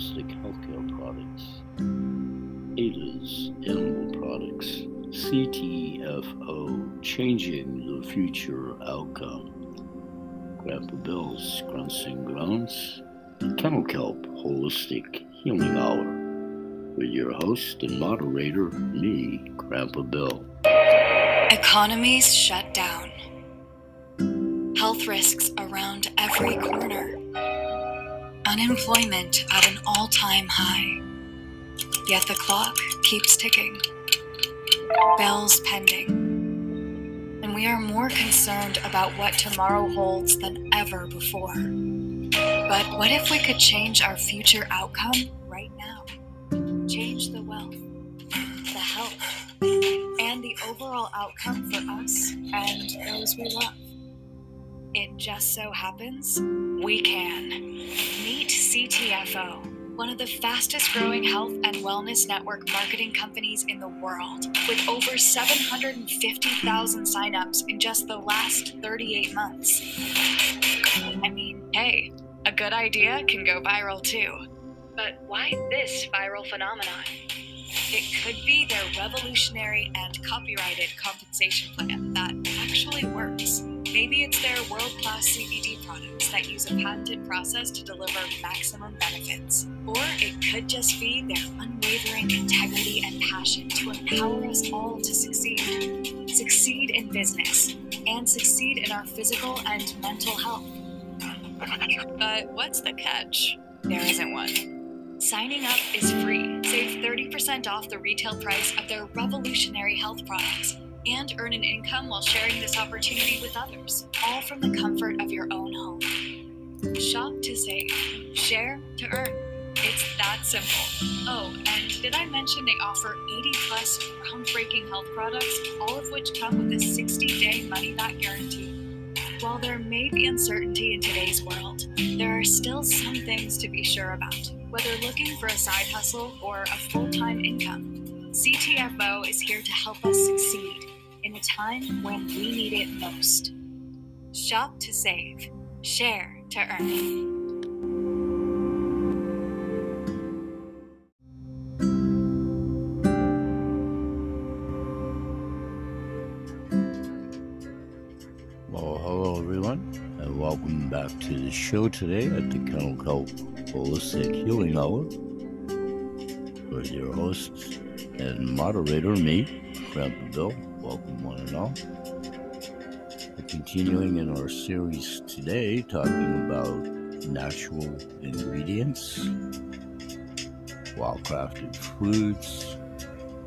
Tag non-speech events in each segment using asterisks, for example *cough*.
holistic healthcare products, ADA's animal products, CTFO changing the future outcome, Grandpa Bill's Grunts and Groans, the Kennel Kelp Holistic Healing Hour with your host and moderator, me, Grandpa Bill. Economies shut down. Health risks around every corner. Unemployment at an all time high. Yet the clock keeps ticking. bells pending. And we are more concerned about what tomorrow holds than ever before. But what if we could change our future outcome right now? Change the wealth, the health, and the overall outcome for us and those we love. It just so happens we can. Meet CTFO, one of the fastest growing health and wellness network marketing companies in the world, with over 750,000 signups in just the last 38 months. I mean, hey, a good idea can go viral too. But why this viral phenomenon? It could be their revolutionary and copyrighted compensation plan that actually works. Maybe it's their world class CBD products that use a patented process to deliver maximum benefits. Or it could just be their unwavering integrity and passion to empower us all to succeed. Succeed in business and succeed in our physical and mental health. But what's the catch? There isn't one. Signing up is free. Save 30% off the retail price of their revolutionary health products and earn an income while sharing this opportunity with others, all from the comfort of your own home. Shop to save, share to earn. It's that simple. Oh, and did I mention they offer 80 plus groundbreaking health products, all of which come with a 60 day money back guarantee? While there may be uncertainty in today's world, there are still some things to be sure about. Whether looking for a side hustle or a full time income, CTFO is here to help us succeed in a time when we need it most. Shop to save, share to earn. Well, hello everyone, and welcome back to the show today at the Kennel Kelp Holistic Healing Hour with your host and moderator, me, Grandpa Bill. Welcome, one and all. We're continuing in our series today, talking about natural ingredients, wild crafted foods,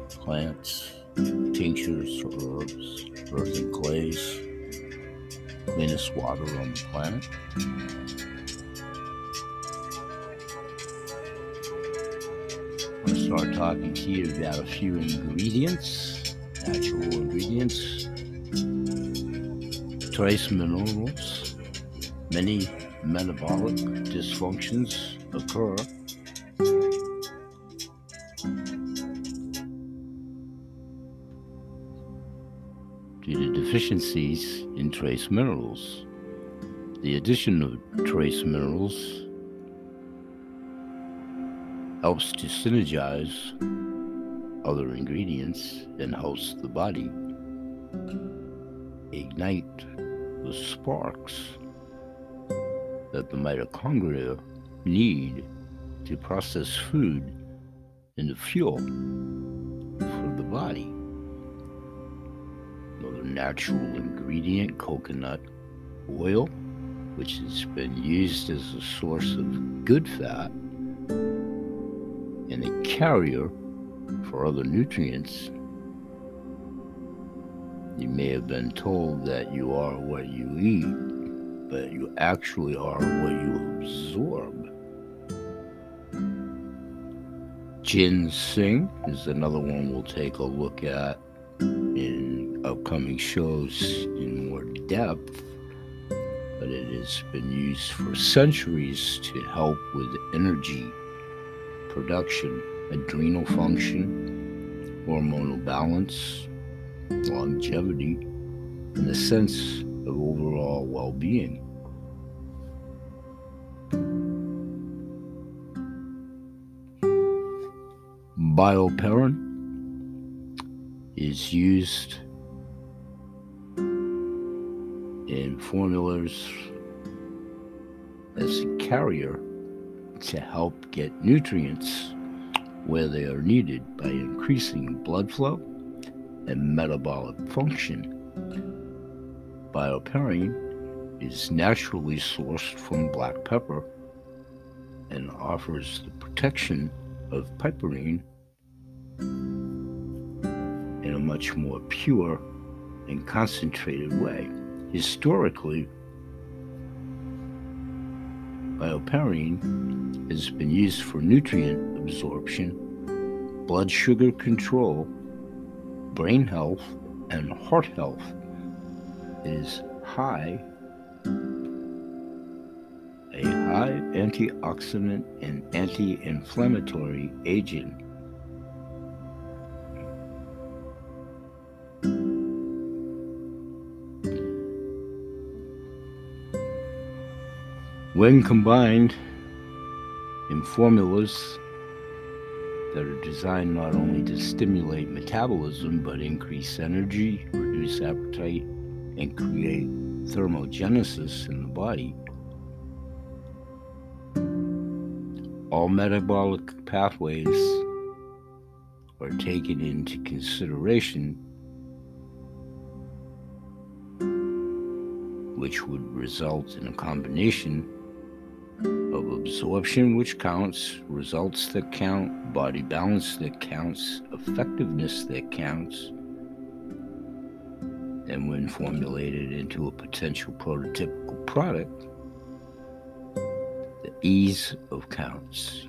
plants, tinctures, herbs, earth and clays cleanest water on the planet. To start talking here about a few ingredients, natural ingredients, trace minerals. Many metabolic dysfunctions occur. due to deficiencies in trace minerals. The addition of trace minerals helps to synergize other ingredients and helps the body. Ignite the sparks that the mitochondria need to process food into fuel for the body. Another natural ingredient, coconut oil, which has been used as a source of good fat and a carrier for other nutrients. You may have been told that you are what you eat, but you actually are what you absorb. Ginseng is another one we'll take a look at in upcoming shows in more depth, but it has been used for centuries to help with energy production, adrenal function, hormonal balance, longevity, and a sense of overall well being. Bioperine is used in formulas as a carrier to help get nutrients where they are needed by increasing blood flow and metabolic function. Bioperine is naturally sourced from black pepper and offers the protection of piperine in a much more pure and concentrated way. Historically, bioperine has been used for nutrient absorption, blood sugar control, brain health, and heart health. Is high a high antioxidant and anti-inflammatory agent. When combined in formulas that are designed not only to stimulate metabolism but increase energy, reduce appetite, and create thermogenesis in the body, all metabolic pathways are taken into consideration, which would result in a combination of absorption, which counts, results that count, body balance that counts, effectiveness that counts, and when formulated into a potential prototypical product, the ease of counts.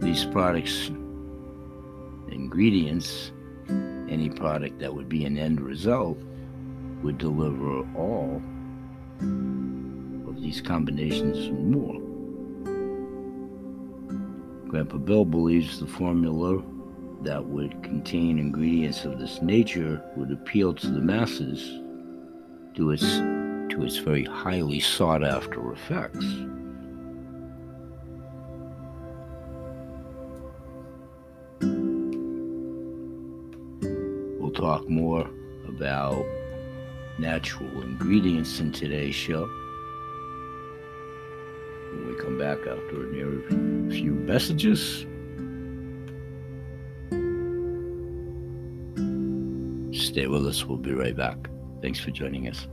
These products, ingredients, any product that would be an end result would deliver all of these combinations and more. Grandpa Bill believes the formula that would contain ingredients of this nature would appeal to the masses to its to its very highly sought after effects. We'll talk more about natural ingredients in today's show. When we come back after a few messages. Stay with us, we'll be right back. Thanks for joining us.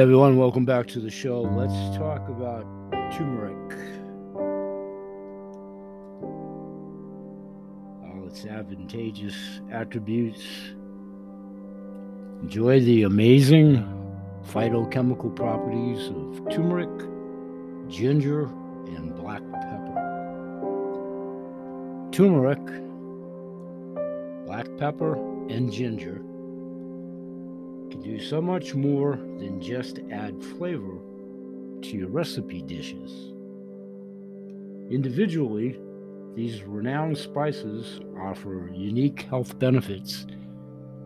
Everyone, welcome back to the show. Let's talk about turmeric. All its advantageous attributes. Enjoy the amazing phytochemical properties of turmeric, ginger, and black pepper. Turmeric, black pepper, and ginger can do so much more than just add flavor to your recipe dishes. Individually, these renowned spices offer unique health benefits,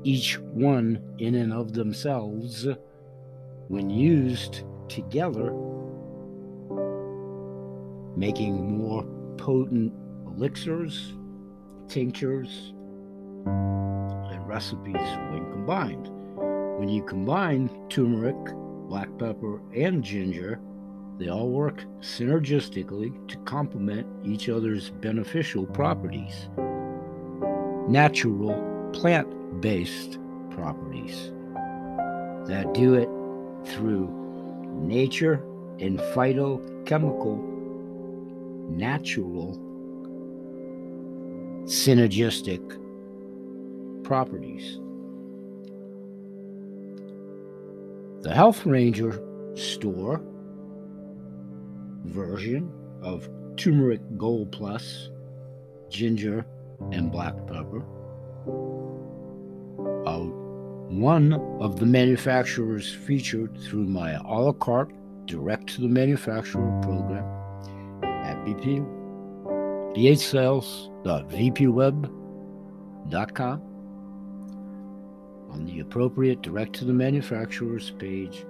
each one in and of themselves when used together, making more potent elixirs, tinctures, and recipes when combined. When you combine turmeric, black pepper, and ginger, they all work synergistically to complement each other's beneficial properties. Natural plant based properties that do it through nature and phytochemical natural synergistic properties. The Health Ranger store version of turmeric gold plus, ginger, and black pepper. Uh, one of the manufacturers featured through my a la carte direct to the manufacturer program at BP bhsales.vpweb.com on the appropriate direct to the manufacturer's page.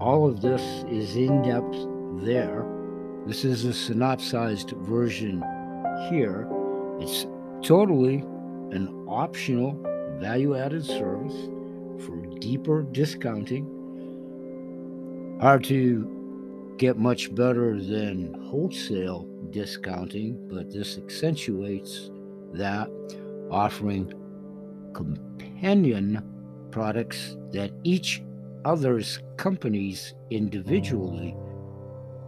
All of this is in depth there. This is a synopsized version here. It's totally an optional value added service for deeper discounting. Hard to get much better than wholesale discounting, but this accentuates that, offering companion products that each other's companies individually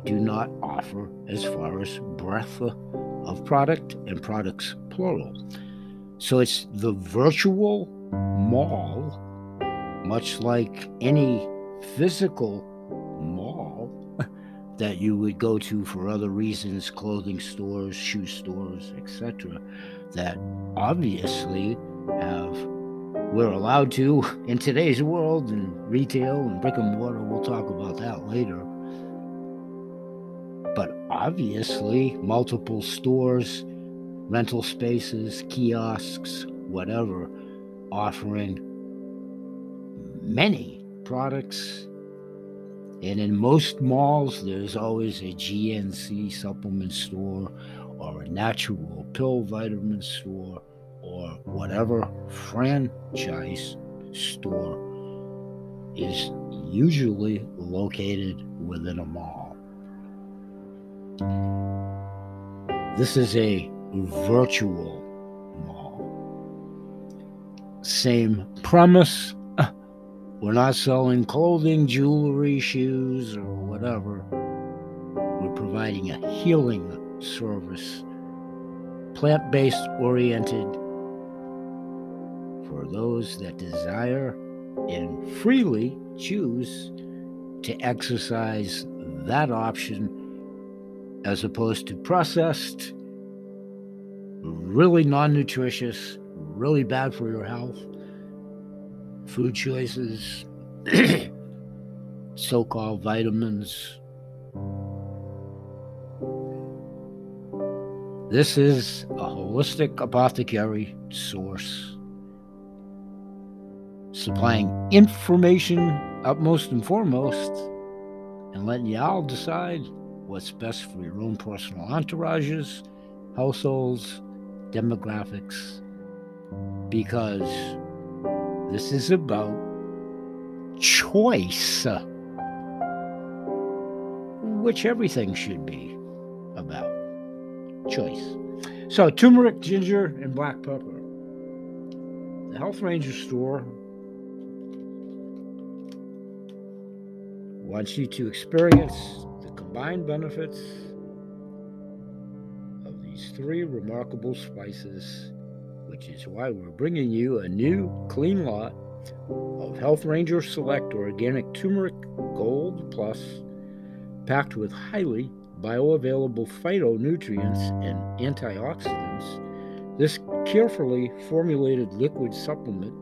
do not offer as far as breadth of product and products plural. So it's the virtual mall, much like any physical mall *laughs* that you would go to for other reasons, clothing stores, shoe stores, etc., that obviously have we're allowed to in today's world and retail and brick and mortar. We'll talk about that later. But obviously, multiple stores, rental spaces, kiosks, whatever, offering many products. And in most malls, there's always a GNC supplement store or a natural pill vitamin store or whatever franchise store is usually located within a mall. This is a virtual mall. Same premise. We're not selling clothing, jewelry, shoes, or whatever. We're providing a healing service, plant based oriented for those that desire and freely choose to exercise that option as opposed to processed, really non nutritious, really bad for your health food choices, *clears throat* so called vitamins. This is a holistic apothecary source supplying information upmost and foremost, and letting y'all decide what's best for your own personal entourages, households, demographics, because this is about choice, which everything should be about choice. So, turmeric, ginger, and black pepper. The Health Ranger store wants you to experience the combined benefits of these three remarkable spices, which is why we're bringing you a new clean lot of Health Ranger Select Organic Turmeric Gold Plus, packed with highly bioavailable phytonutrients and antioxidants. This carefully formulated liquid supplement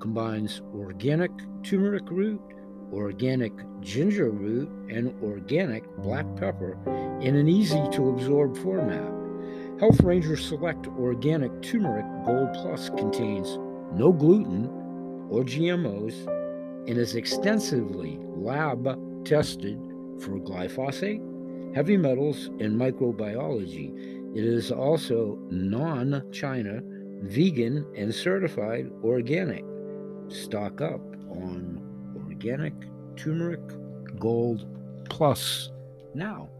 combines organic turmeric root organic ginger root, and organic black pepper in an easy to absorb format. Health Ranger Select Organic Turmeric Gold Plus contains no gluten or GMOs and is extensively lab tested for glyphosate, heavy metals, and microbiology. It is also non China, vegan, and certified organic. Stock up on organic turmeric gold plus. Now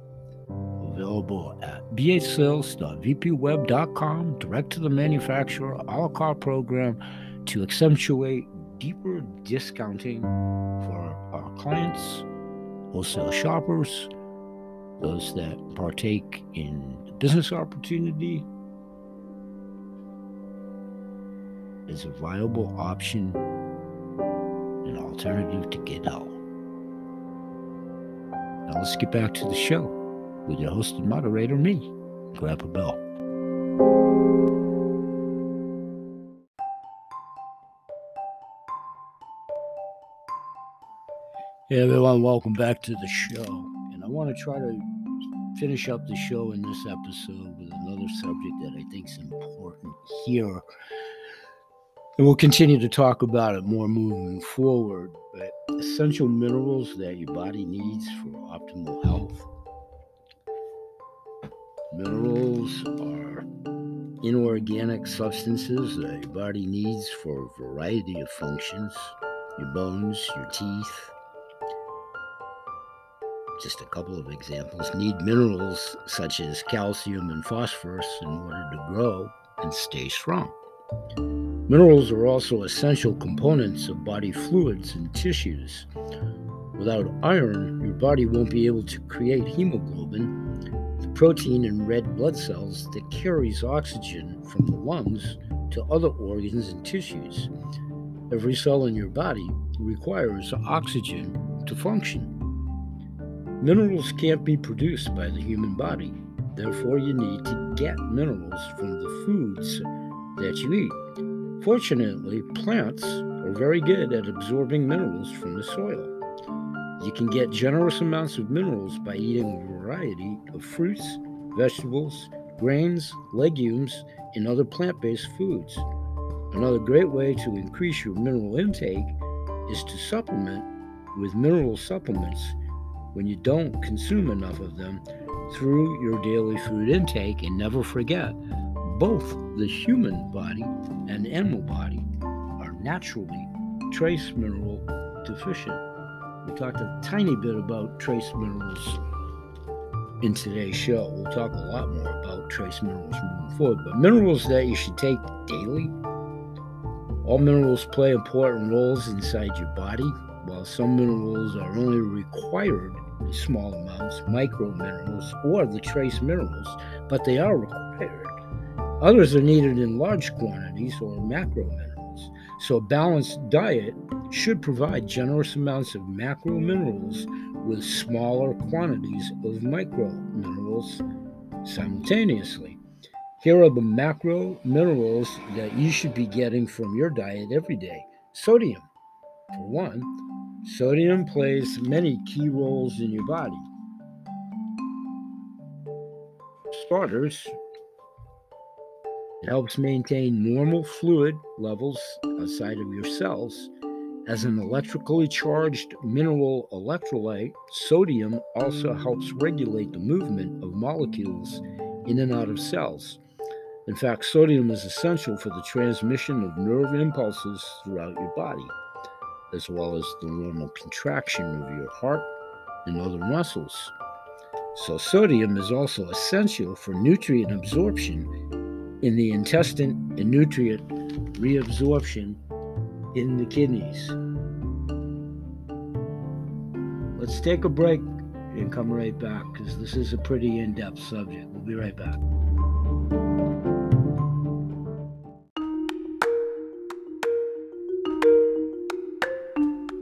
available at bhsales.vpweb.com direct to the manufacturer a la carte program to accentuate deeper discounting for our clients wholesale shoppers those that partake in business opportunity. Is a viable option an alternative to get out. Now let's get back to the show with your host and moderator, me, Grandpa Bill. Hey everyone, welcome back to the show. And I want to try to finish up the show in this episode with another subject that I think is important here. And we'll continue to talk about it more moving forward. But essential minerals that your body needs for optimal health. Minerals are inorganic substances that your body needs for a variety of functions your bones, your teeth. Just a couple of examples need minerals such as calcium and phosphorus in order to grow and stay strong. Minerals are also essential components of body fluids and tissues. Without iron, your body won't be able to create hemoglobin, the protein in red blood cells that carries oxygen from the lungs to other organs and tissues. Every cell in your body requires oxygen to function. Minerals can't be produced by the human body. Therefore, you need to get minerals from the foods that you eat. Fortunately, plants are very good at absorbing minerals from the soil. You can get generous amounts of minerals by eating a variety of fruits, vegetables, grains, legumes, and other plant based foods. Another great way to increase your mineral intake is to supplement with mineral supplements when you don't consume enough of them through your daily food intake. And never forget, both the human body and animal body are naturally trace mineral deficient. We talked a tiny bit about trace minerals in today's show. We'll talk a lot more about trace minerals moving forward, but minerals that you should take daily. All minerals play important roles inside your body, while some minerals are only required in small amounts, micro minerals or the trace minerals, but they are required. Others are needed in large quantities or macro minerals. So, a balanced diet should provide generous amounts of macro minerals with smaller quantities of micro minerals simultaneously. Here are the macro minerals that you should be getting from your diet every day. Sodium, for one, sodium plays many key roles in your body. Starters, it helps maintain normal fluid levels outside of your cells. As an electrically charged mineral electrolyte, sodium also helps regulate the movement of molecules in and out of cells. In fact, sodium is essential for the transmission of nerve impulses throughout your body, as well as the normal contraction of your heart and other muscles. So, sodium is also essential for nutrient absorption in the intestine and nutrient reabsorption in the kidneys. Let's take a break and come right back because this is a pretty in depth subject. We'll be right back.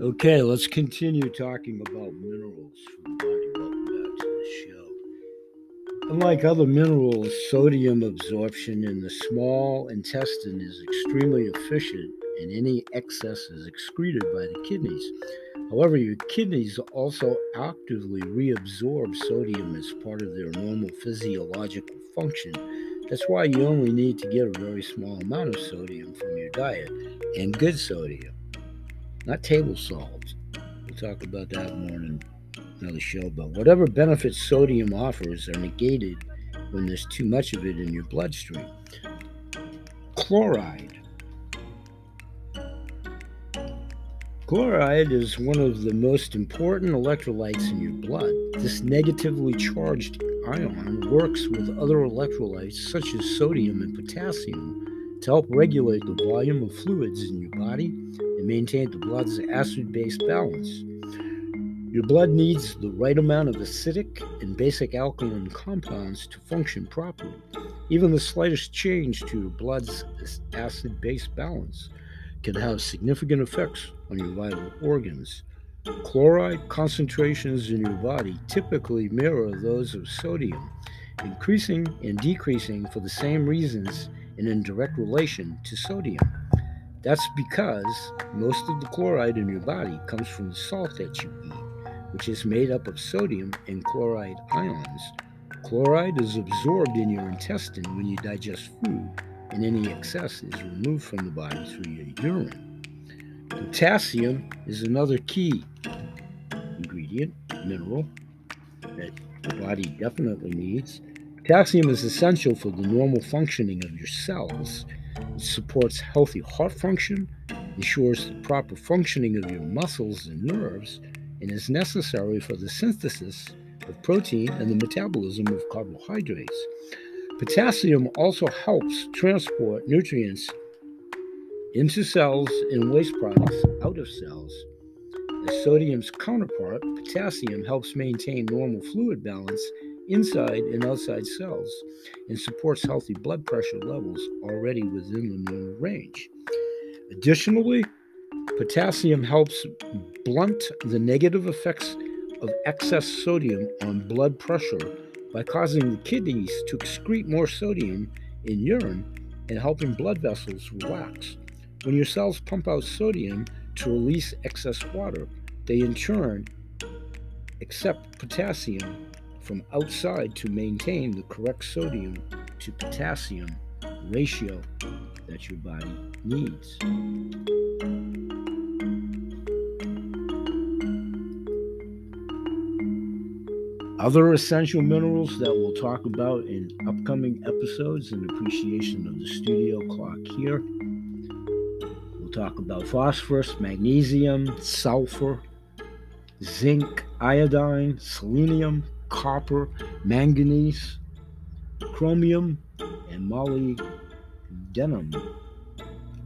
Okay, let's continue talking about minerals Unlike other minerals, sodium absorption in the small intestine is extremely efficient, and any excess is excreted by the kidneys. However, your kidneys also actively reabsorb sodium as part of their normal physiological function. That's why you only need to get a very small amount of sodium from your diet, and good sodium, not table salt. We'll talk about that more in another show, but whatever benefits sodium offers are negated when there's too much of it in your bloodstream. Chloride. Chloride is one of the most important electrolytes in your blood. This negatively charged ion works with other electrolytes such as sodium and potassium to help regulate the volume of fluids in your body and maintain the blood's acid base balance. Your blood needs the right amount of acidic and basic alkaline compounds to function properly. Even the slightest change to your blood's acid base balance can have significant effects on your vital organs. Chloride concentrations in your body typically mirror those of sodium, increasing and decreasing for the same reasons and in direct relation to sodium. That's because most of the chloride in your body comes from the salt that you eat which is made up of sodium and chloride ions. Chloride is absorbed in your intestine when you digest food, and any excess is removed from the body through your urine. Potassium is another key ingredient, mineral, that the body definitely needs. Potassium is essential for the normal functioning of your cells. It supports healthy heart function, ensures the proper functioning of your muscles and nerves, and is necessary for the synthesis of protein and the metabolism of carbohydrates. Potassium also helps transport nutrients into cells and waste products out of cells. As sodium's counterpart, potassium helps maintain normal fluid balance inside and outside cells and supports healthy blood pressure levels already within the normal range. Additionally, potassium helps blunt the negative effects of excess sodium on blood pressure by causing the kidneys to excrete more sodium in urine and helping blood vessels relax. When your cells pump out sodium to release excess water, they in turn accept potassium from outside to maintain the correct sodium to potassium ratio that your body needs. Other essential minerals that we'll talk about in upcoming episodes in appreciation of the studio clock here. We'll talk about phosphorus, magnesium, sulfur, zinc, iodine, selenium, copper, manganese, chromium, and molybdenum.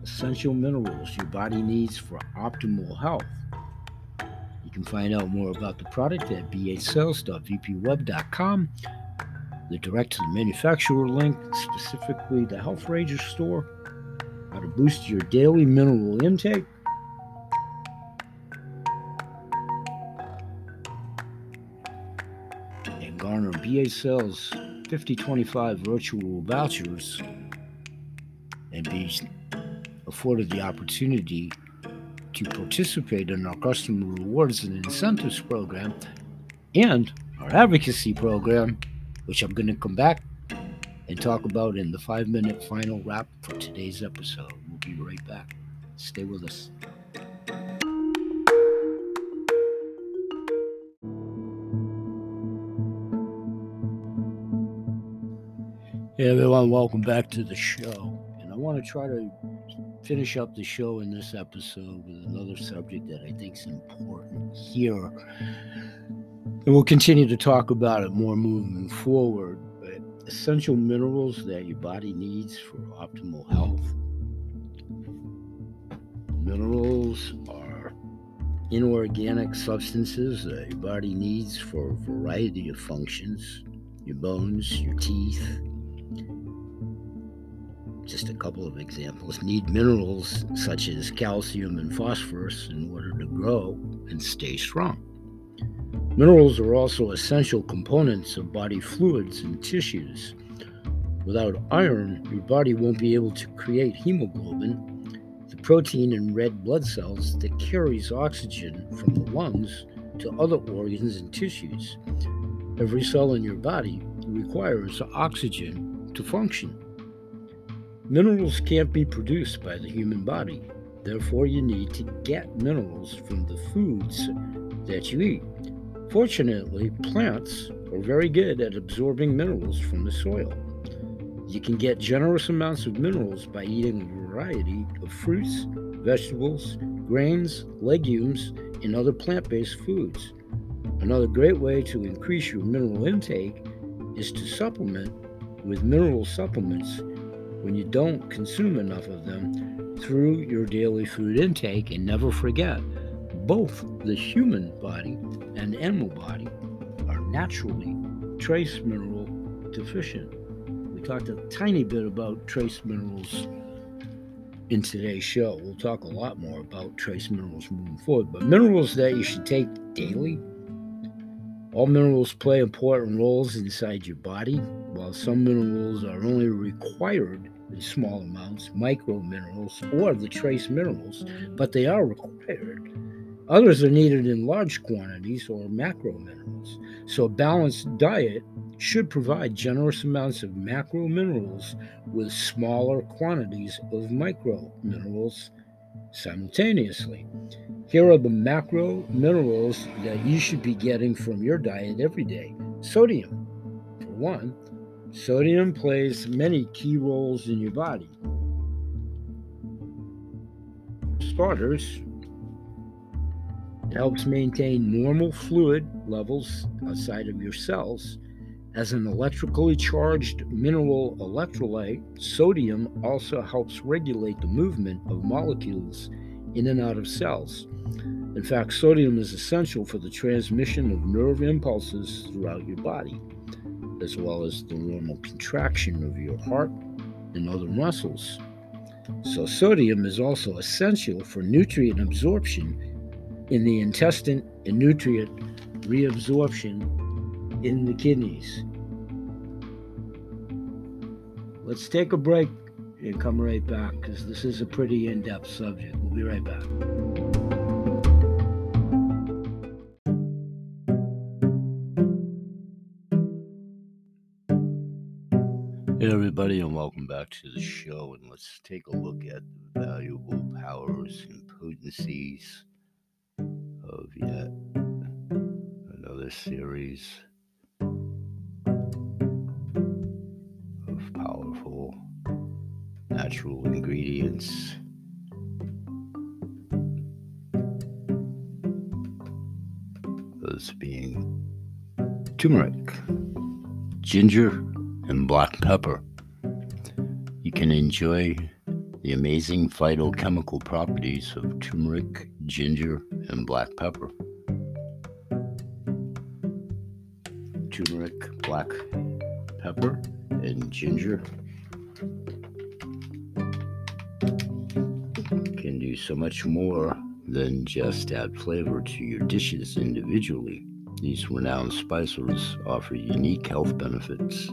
Essential minerals your body needs for optimal health can find out more about the product at basales.vpweb.com. The direct to the manufacturer link, specifically the Health Ranger store, how to boost your daily mineral intake. And garner BA Sales 5025 virtual vouchers and be afforded the opportunity to participate in our customer rewards and incentives program and our advocacy program, which I'm going to come back and talk about in the five minute final wrap for today's episode. We'll be right back. Stay with us. Hey everyone, welcome back to the show. And I want to try to Mm-hmm. finish up the show in this episode with another subject that I think is important here. And we'll continue to talk about it more moving forward. But essential minerals that your body needs for optimal health. Minerals are inorganic substances that your body needs for a variety of functions your bones, your teeth, just a couple of examples, need minerals such as calcium and phosphorus in order to grow and stay strong. Minerals are also essential components of body fluids and tissues. Without iron, your body won't be able to create hemoglobin, the protein in red blood cells that carries oxygen from the lungs to other organs and tissues. Every cell in your body requires oxygen to function. Minerals can't be produced by the human body. Therefore, you need to get minerals from the foods that you eat. Fortunately, plants are very good at absorbing minerals from the soil. You can get generous amounts of minerals by eating a variety of fruits, vegetables, grains, legumes, and other plant based foods. Another great way to increase your mineral intake is to supplement with mineral supplements when you don't consume enough of them through your daily food intake. And never forget, both the human body and animal body are naturally trace mineral deficient. We talked a tiny bit about trace minerals in today's show. We'll talk a lot more about trace minerals moving forward, but minerals that you should take daily. All minerals play important roles inside your body, while some minerals are only required in small amounts, micro minerals, or the trace minerals, but they are required. Others are needed in large quantities or macro minerals. So, a balanced diet should provide generous amounts of macro minerals with smaller quantities of micro minerals simultaneously. Here are the macro minerals that you should be getting from your diet every day. Sodium, for one, sodium plays many key roles in your body. Starters, helps maintain normal fluid levels outside of your cells. As an electrically charged mineral electrolyte, sodium also helps regulate the movement of molecules in and out of cells. In fact, sodium is essential for the transmission of nerve impulses throughout your body, as well as the normal contraction of your heart and other muscles. So, sodium is also essential for nutrient absorption in the intestine and nutrient reabsorption in the kidneys. Let's take a break and come right back because this is a pretty in depth subject. We'll be right back. Everybody, and welcome back to the show. And let's take a look at the valuable powers and potencies of yet another series of powerful natural ingredients. Those being turmeric, ginger, and black pepper. Can enjoy the amazing phytochemical properties of turmeric, ginger, and black pepper. Turmeric, black pepper, and ginger can do so much more than just add flavor to your dishes individually. These renowned spices offer unique health benefits,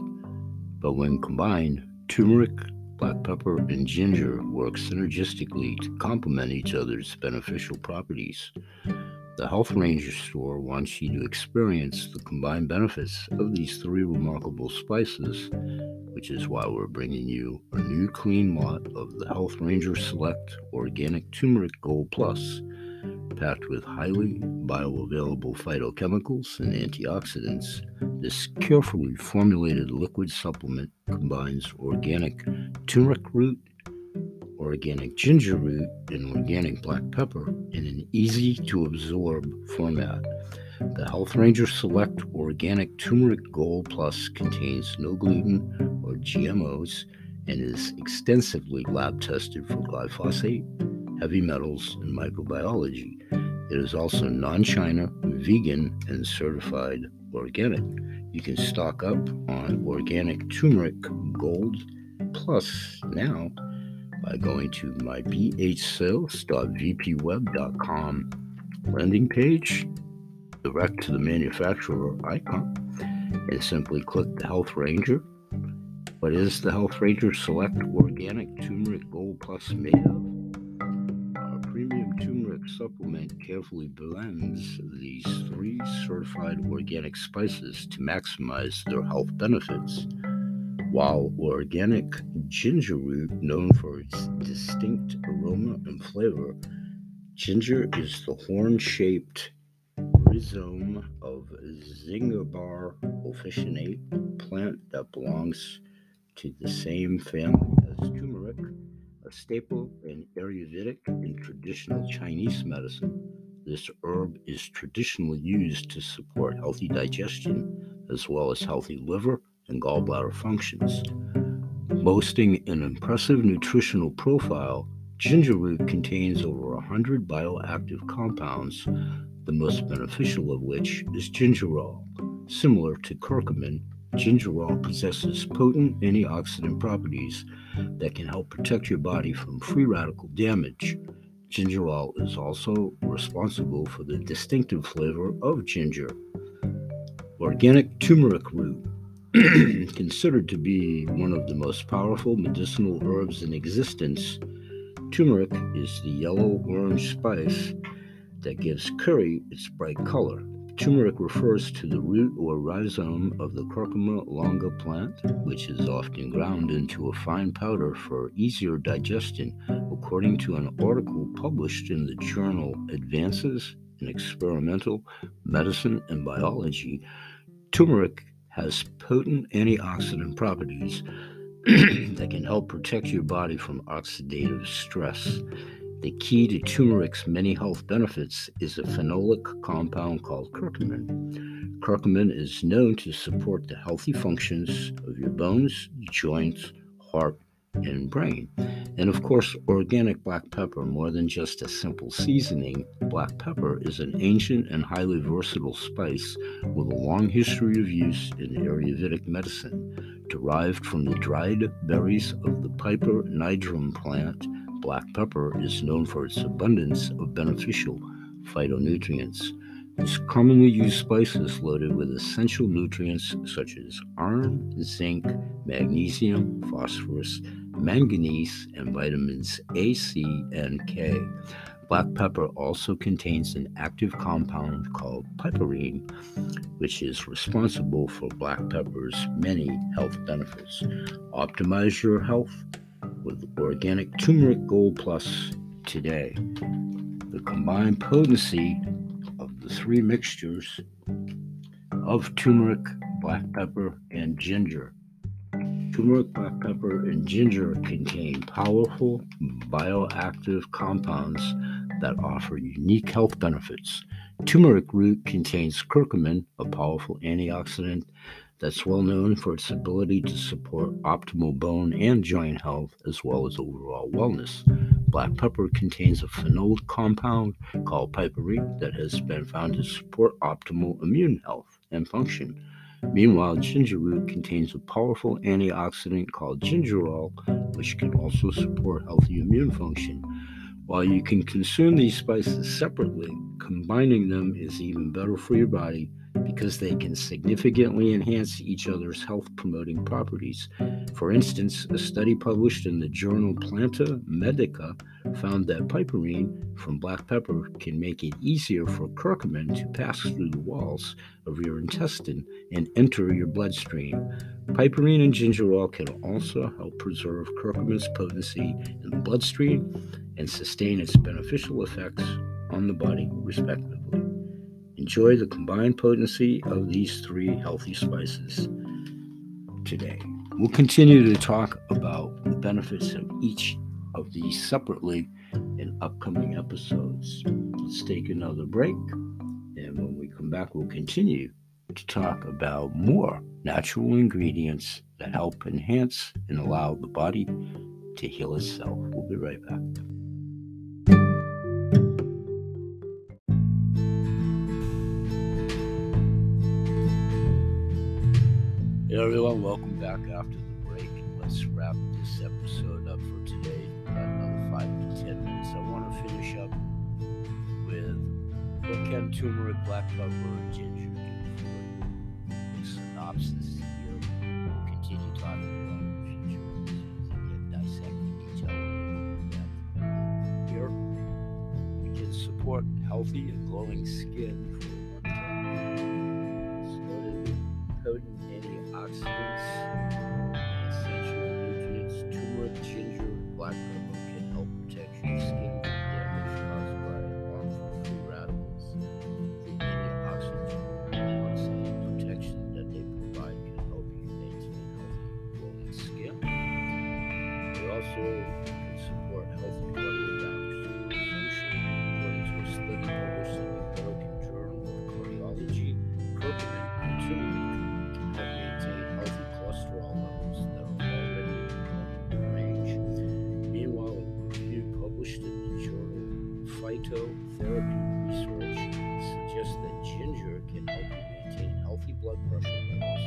but when combined, turmeric, black pepper, and ginger work synergistically to complement each other's beneficial properties. The Health Ranger store wants you to experience the combined benefits of these three remarkable spices, which is why we're bringing you a new clean lot of the Health Ranger Select Organic Turmeric Gold Plus, packed with highly bioavailable phytochemicals and antioxidants. This carefully formulated liquid supplement combines organic turmeric root, organic ginger root, and organic black pepper in an easy to absorb format. The Health Ranger Select Organic Turmeric Gold Plus contains no gluten or GMOs and is extensively lab tested for glyphosate, heavy metals, and microbiology. It is also non China, vegan, and certified organic. You can stock up on organic turmeric gold plus now by going to my bhsales.vpweb.com landing page, direct to the manufacturer icon, and simply click the Health Ranger. What is the Health Ranger Select Organic Turmeric Gold Plus made of? Turmeric supplement carefully blends these three certified organic spices to maximize their health benefits. While organic ginger root, known for its distinct aroma and flavor, ginger is the horn shaped rhizome of Zingiber officinale plant that belongs to the same family as staple in Ayurvedic and traditional Chinese medicine. This herb is traditionally used to support healthy digestion as well as healthy liver and gallbladder functions. Boasting an impressive nutritional profile, ginger root contains over 100 bioactive compounds, the most beneficial of which is gingerol. Similar to curcumin, gingerol possesses potent antioxidant properties that can help protect your body from free radical damage. Gingerol is also responsible for the distinctive flavor of ginger. Organic turmeric root *clears throat* considered to be one of the most powerful medicinal herbs in existence, turmeric is the yellow orange spice that gives curry its bright color. Turmeric refers to the root or rhizome of the Curcuma longa plant, which is often ground into a fine powder for easier digestion, according to an article published in the journal Advances in Experimental Medicine and Biology. Turmeric has potent antioxidant properties *clears throat* that can help protect your body from oxidative stress. The key to turmeric's many health benefits is a phenolic compound called curcumin. Curcumin is known to support the healthy functions of your bones, joints, heart, and brain. And of course, organic black pepper, more than just a simple seasoning, black pepper is an ancient and highly versatile spice with a long history of use in Ayurvedic medicine. Derived from the dried berries of the Piper nigrum plant, black pepper is known for its abundance of beneficial phytonutrients. This commonly used spice is loaded with essential nutrients such as iron, zinc, magnesium, phosphorus, manganese, and vitamins A, C, and K. Black pepper also contains an active compound called piperine, which is responsible for black pepper's many health benefits. Optimize your health with organic turmeric gold plus today. The combined potency of the three mixtures of turmeric, black pepper, and ginger. Turmeric, black pepper, and ginger contain powerful bioactive compounds that offer unique health benefits. Turmeric root contains curcumin, a powerful antioxidant that's well known for its ability to support optimal bone and joint health as well as overall wellness. Black pepper contains a phenol compound called piperine that has been found to support optimal immune health and function. Meanwhile, ginger root contains a powerful antioxidant called gingerol, which can also support healthy immune function. While you can consume these spices separately, combining them is even better for your body because they can significantly enhance each other's health promoting properties. For instance, a study published in the journal Planta Medica found that piperine from black pepper can make it easier for curcumin to pass through the walls of your intestine and enter your bloodstream. Piperine and gingerol can also help preserve curcumin's potency in the bloodstream and sustain its beneficial effects on the body, respectively. Enjoy the combined potency of these three healthy spices today. We'll continue to talk about the benefits of each of these separately in upcoming episodes. Let's take another break, and when we come back, we'll continue to talk about more natural ingredients that help enhance and allow the body to heal itself. We'll be right back. Hey everyone, welcome back after the break. Let's wrap this episode up for today. Got another five to ten minutes. I want to finish up with what can turmeric, black pepper, and ginger do for you. synopsis here. We'll continue talking about the future and dissecting each element in Here, we can support healthy and glowing skin Phytotherapy Research suggests that ginger can help you maintain healthy blood pressure levels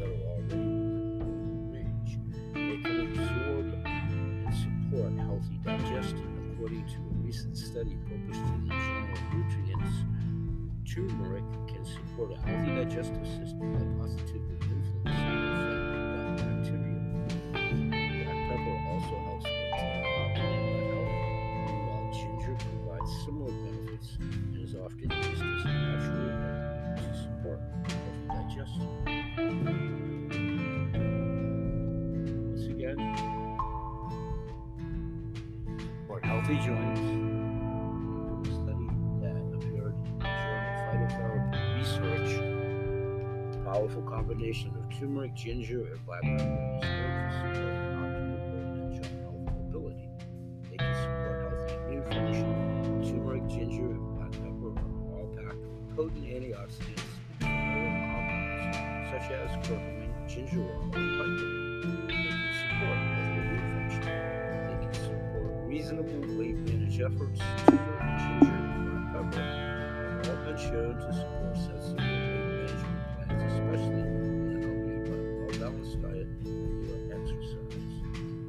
that are already within range. They can absorb and support healthy digestion, according to a recent study published in the journal Nutrients. Turmeric can support a healthy digestive system briefly joined a study that appeared in the journal Phytotherapy Research. Powerful combination of turmeric, ginger, and black pepper is known for optimal bone and health mobility. They can support healthy immune function. Turmeric, ginger, and black pepper are all packed with potent antioxidants and mineral compounds such as curcumin, gingerol, and reasonable weight efforts. Ginger, and black pepper have all been shown to support sensible weight management plans, especially when accompanied by a well-balanced diet and exercise.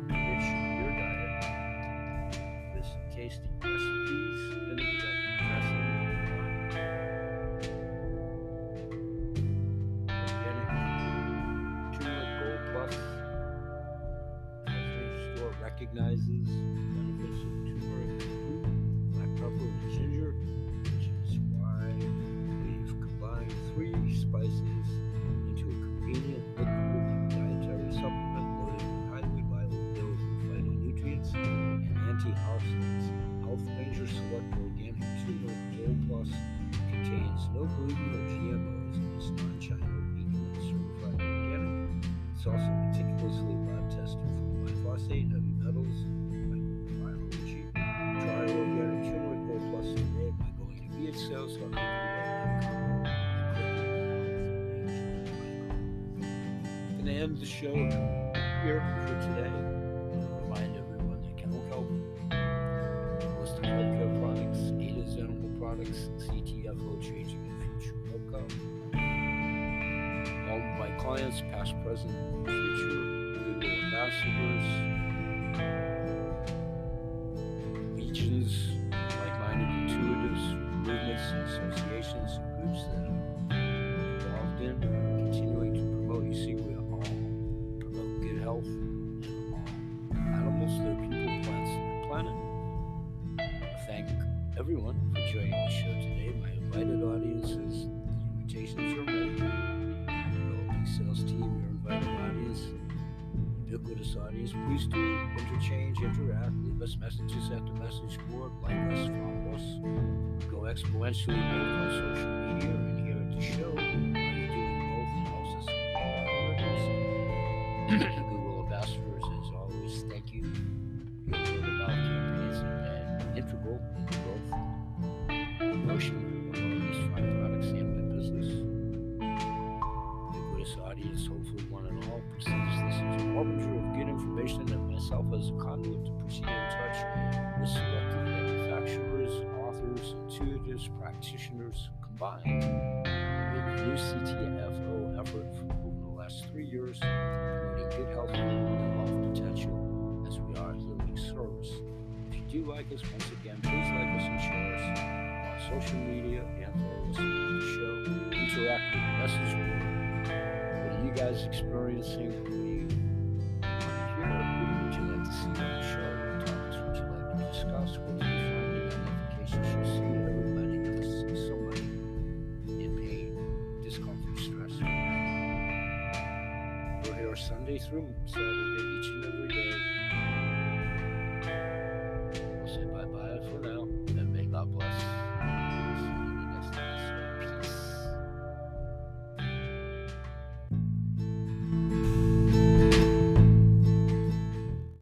Enrich your diet with tasty recipes, and store recognizes the show here for today. Audience. Please do interchange, interact, leave us messages at the message board, like us, follow us. Go exponentially combined the new CTFO effort over the last three years, promoting good health and wealth potential as we are healing service. If you do like us, once again, please like us and share us on social media and follow us on the show. Interact with the message board. What are you guys experiencing? Stress, or agony.